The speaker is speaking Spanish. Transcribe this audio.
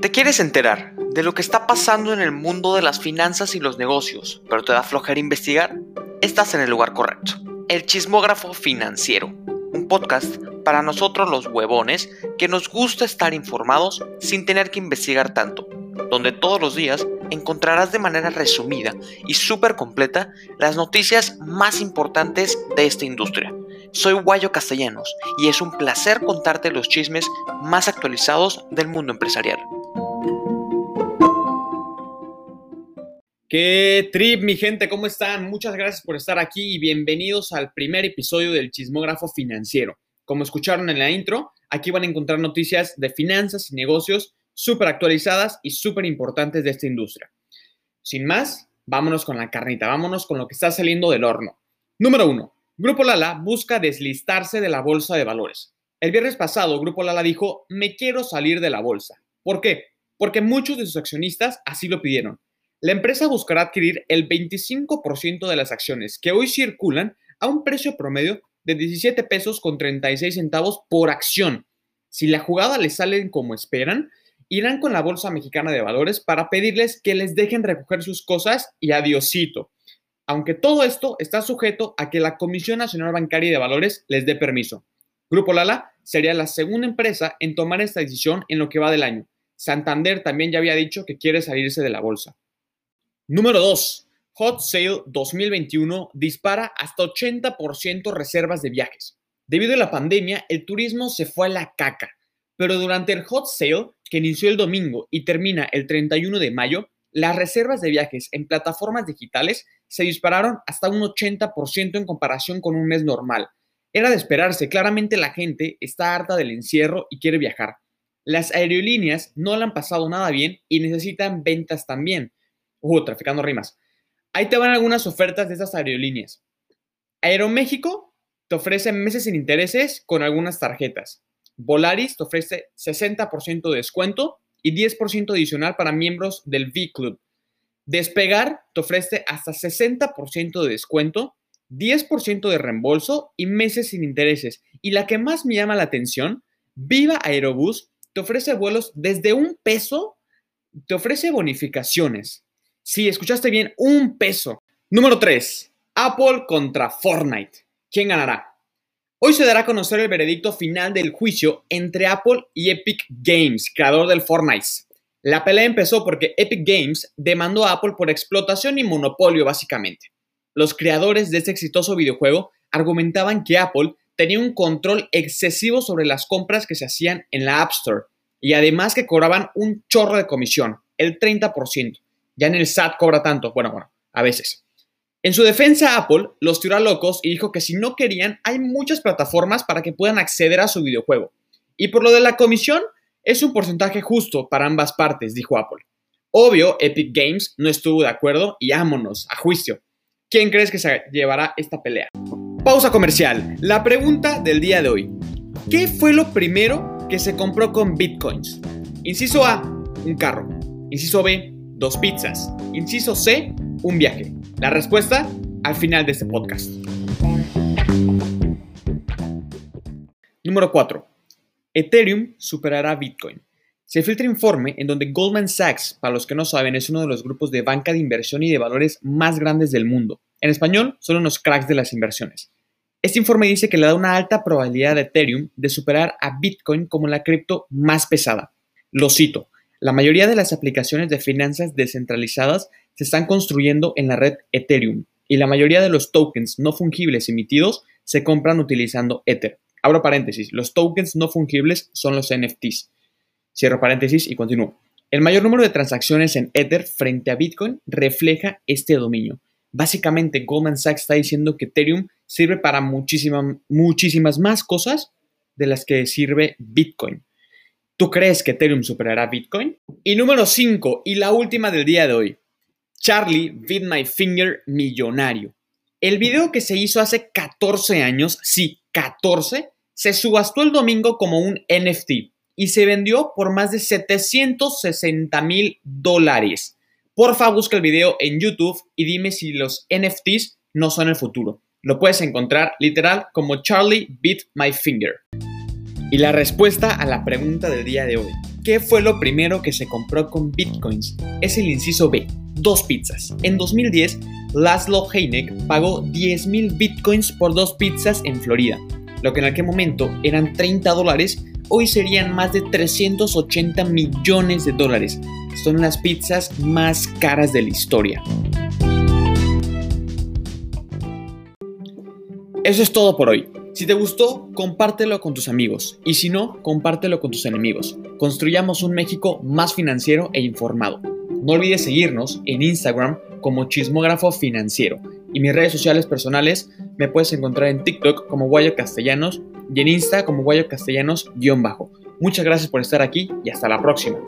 ¿Te quieres enterar de lo que está pasando en el mundo de las finanzas y los negocios, pero te da flojera investigar? Estás en el lugar correcto. El Chismógrafo Financiero, un podcast para nosotros los huevones que nos gusta estar informados sin tener que investigar tanto, donde todos los días encontrarás de manera resumida y súper completa las noticias más importantes de esta industria. Soy Guayo Castellanos y es un placer contarte los chismes más actualizados del mundo empresarial. ¿Qué trip, mi gente? ¿Cómo están? Muchas gracias por estar aquí y bienvenidos al primer episodio del Chismógrafo Financiero. Como escucharon en la intro, aquí van a encontrar noticias de finanzas y negocios súper actualizadas y súper importantes de esta industria. Sin más, vámonos con la carnita, vámonos con lo que está saliendo del horno. Número uno, Grupo Lala busca deslistarse de la bolsa de valores. El viernes pasado, Grupo Lala dijo, me quiero salir de la bolsa. ¿Por qué? Porque muchos de sus accionistas así lo pidieron la empresa buscará adquirir el 25% de las acciones que hoy circulan a un precio promedio de 17 pesos con 36 centavos por acción. Si la jugada les sale como esperan, irán con la Bolsa Mexicana de Valores para pedirles que les dejen recoger sus cosas y adiosito. Aunque todo esto está sujeto a que la Comisión Nacional Bancaria de Valores les dé permiso. Grupo Lala sería la segunda empresa en tomar esta decisión en lo que va del año. Santander también ya había dicho que quiere salirse de la bolsa. Número 2. Hot Sale 2021 dispara hasta 80% reservas de viajes. Debido a la pandemia, el turismo se fue a la caca, pero durante el Hot Sale, que inició el domingo y termina el 31 de mayo, las reservas de viajes en plataformas digitales se dispararon hasta un 80% en comparación con un mes normal. Era de esperarse, claramente la gente está harta del encierro y quiere viajar. Las aerolíneas no le han pasado nada bien y necesitan ventas también. Uh, traficando rimas. Ahí te van algunas ofertas de estas aerolíneas. Aeroméxico te ofrece meses sin intereses con algunas tarjetas. Volaris te ofrece 60% de descuento y 10% adicional para miembros del V-Club. Despegar te ofrece hasta 60% de descuento, 10% de reembolso y meses sin intereses. Y la que más me llama la atención, Viva Aerobús te ofrece vuelos desde un peso, te ofrece bonificaciones, Sí, escuchaste bien, un peso. Número 3. Apple contra Fortnite. ¿Quién ganará? Hoy se dará a conocer el veredicto final del juicio entre Apple y Epic Games, creador del Fortnite. La pelea empezó porque Epic Games demandó a Apple por explotación y monopolio, básicamente. Los creadores de este exitoso videojuego argumentaban que Apple tenía un control excesivo sobre las compras que se hacían en la App Store y además que cobraban un chorro de comisión, el 30%. Ya en el SAT cobra tanto. Bueno, bueno, a veces. En su defensa, Apple los tiró a locos y dijo que si no querían, hay muchas plataformas para que puedan acceder a su videojuego. Y por lo de la comisión, es un porcentaje justo para ambas partes, dijo Apple. Obvio, Epic Games no estuvo de acuerdo y ámonos, a juicio. ¿Quién crees que se llevará esta pelea? Pausa comercial. La pregunta del día de hoy. ¿Qué fue lo primero que se compró con bitcoins? Inciso A, un carro. Inciso B, dos pizzas. Inciso C, un viaje. La respuesta al final de este podcast. Número 4. Ethereum superará Bitcoin. Se filtra informe en donde Goldman Sachs, para los que no saben, es uno de los grupos de banca de inversión y de valores más grandes del mundo. En español, son unos cracks de las inversiones. Este informe dice que le da una alta probabilidad a Ethereum de superar a Bitcoin como la cripto más pesada. Lo cito, la mayoría de las aplicaciones de finanzas descentralizadas se están construyendo en la red Ethereum y la mayoría de los tokens no fungibles emitidos se compran utilizando Ether. Abro paréntesis, los tokens no fungibles son los NFTs. Cierro paréntesis y continúo. El mayor número de transacciones en Ether frente a Bitcoin refleja este dominio. Básicamente, Goldman Sachs está diciendo que Ethereum sirve para muchísimas más cosas de las que sirve Bitcoin. ¿Tú crees que Ethereum superará Bitcoin? Y número 5, y la última del día de hoy. Charlie Bit My Finger millonario. El video que se hizo hace 14 años, sí, 14, se subastó el domingo como un NFT y se vendió por más de 760 mil dólares. Porfa, busca el video en YouTube y dime si los NFTs no son el futuro. Lo puedes encontrar literal como Charlie Beat My Finger. Y la respuesta a la pregunta del día de hoy. ¿Qué fue lo primero que se compró con bitcoins? Es el inciso B, dos pizzas. En 2010, Laszlo Heineck pagó 10.000 bitcoins por dos pizzas en Florida, lo que en aquel momento eran 30 dólares, hoy serían más de 380 millones de dólares. Son las pizzas más caras de la historia. Eso es todo por hoy. Si te gustó, compártelo con tus amigos y si no, compártelo con tus enemigos. Construyamos un México más financiero e informado. No olvides seguirnos en Instagram como Chismógrafo Financiero y mis redes sociales personales me puedes encontrar en TikTok como Guayo Castellanos y en Insta como Guayo Castellanos-bajo. Muchas gracias por estar aquí y hasta la próxima.